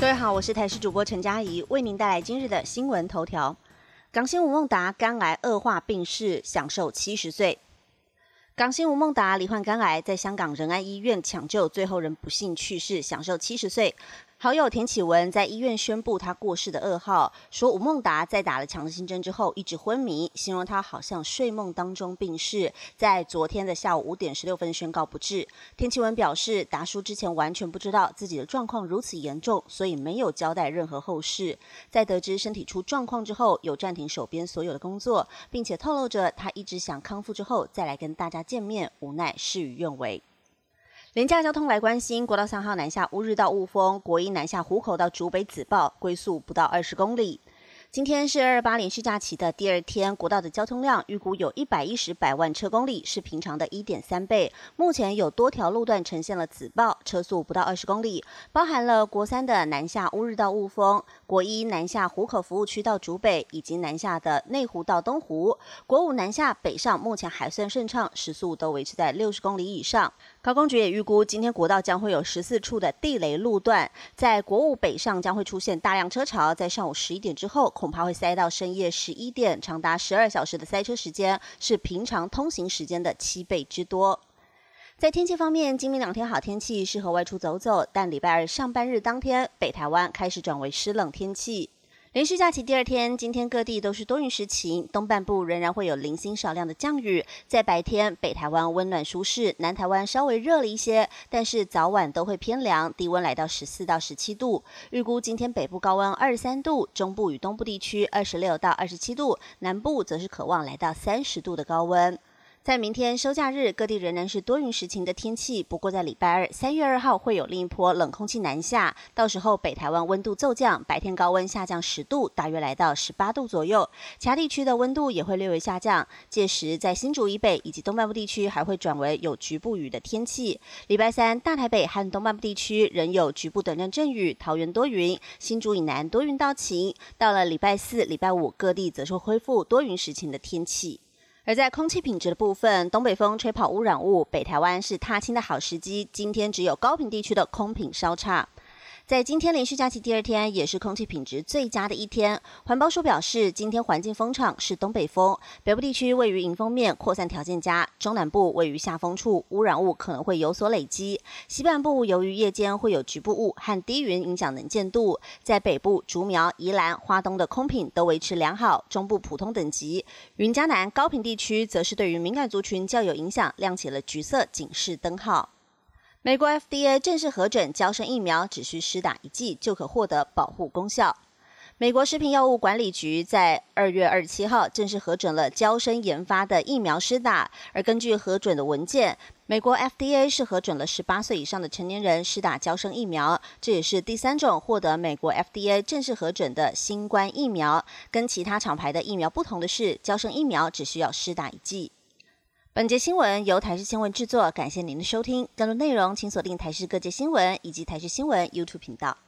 各位好，我是台视主播陈佳怡，为您带来今日的新闻头条。港星吴孟达肝癌恶化病逝，享受七十岁。港星吴孟达罹患肝癌，在香港仁安医院抢救，最后仍不幸去世，享受七十岁。好友田启文在医院宣布他过世的噩耗，说吴孟达在打了强心针之后一直昏迷，形容他好像睡梦当中病逝，在昨天的下午五点十六分宣告不治。田启文表示，达叔之前完全不知道自己的状况如此严重，所以没有交代任何后事。在得知身体出状况之后，有暂停手边所有的工作，并且透露着他一直想康复之后再来跟大家见面，无奈事与愿违。廉价交通来关心，国道三号南下乌日到雾峰，国一南下湖口到竹北子报，归宿不到二十公里。今天是二二八连续假期的第二天，国道的交通量预估有一百一十百万车公里，是平常的一点三倍。目前有多条路段呈现了紫报，车速不到二十公里，包含了国三的南下乌日到雾峰，国一南下湖口服务区到竹北，以及南下的内湖到东湖。国五南下北上目前还算顺畅，时速都维持在六十公里以上。高工局也预估，今天国道将会有十四处的地雷路段，在国五北上将会出现大量车潮，在上午十一点之后。恐怕会塞到深夜十一点，长达十二小时的塞车时间是平常通行时间的七倍之多。在天气方面，今明两天好天气，适合外出走走，但礼拜二上班日当天，北台湾开始转为湿冷天气。连续假期第二天，今天各地都是多云时晴，东半部仍然会有零星少量的降雨。在白天，北台湾温暖舒适，南台湾稍微热了一些，但是早晚都会偏凉，低温来到十四到十七度。预估今天北部高温二十三度，中部与东部地区二十六到二十七度，南部则是渴望来到三十度的高温。在明天收假日，各地仍然是多云时晴的天气。不过在礼拜二三月二号会有另一波冷空气南下，到时候北台湾温度骤降，白天高温下降十度，大约来到十八度左右。其他地区的温度也会略微下降。届时在新竹以北以及东半部地区还会转为有局部雨的天气。礼拜三大台北和东半部地区仍有局部短暂阵雨，桃园多云，新竹以南多云到晴。到了礼拜四、礼拜五，各地则是恢复多云时晴的天气。而在空气品质的部分，东北风吹跑污染物，北台湾是踏青的好时机。今天只有高频地区的空品稍差。在今天连续假期第二天，也是空气品质最佳的一天。环保署表示，今天环境风场是东北风，北部地区位于迎风面，扩散条件佳；中南部位于下风处，污染物可能会有所累积。西半部由于夜间会有局部雾和低云影响能见度，在北部竹苗、宜兰、花东的空品都维持良好，中部普通等级。云嘉南高频地区则是对于敏感族群较有影响，亮起了橘色警示灯号。美国 FDA 正式核准，胶生疫苗只需施打一剂就可获得保护功效。美国食品药物管理局在二月二十七号正式核准了胶生研发的疫苗施打，而根据核准的文件，美国 FDA 是核准了十八岁以上的成年人施打胶生疫苗，这也是第三种获得美国 FDA 正式核准的新冠疫苗。跟其他厂牌的疫苗不同的是，胶生疫苗只需要施打一剂。本节新闻由台视新闻制作，感谢您的收听。更多内容请锁定台视各界新闻以及台视新闻 YouTube 频道。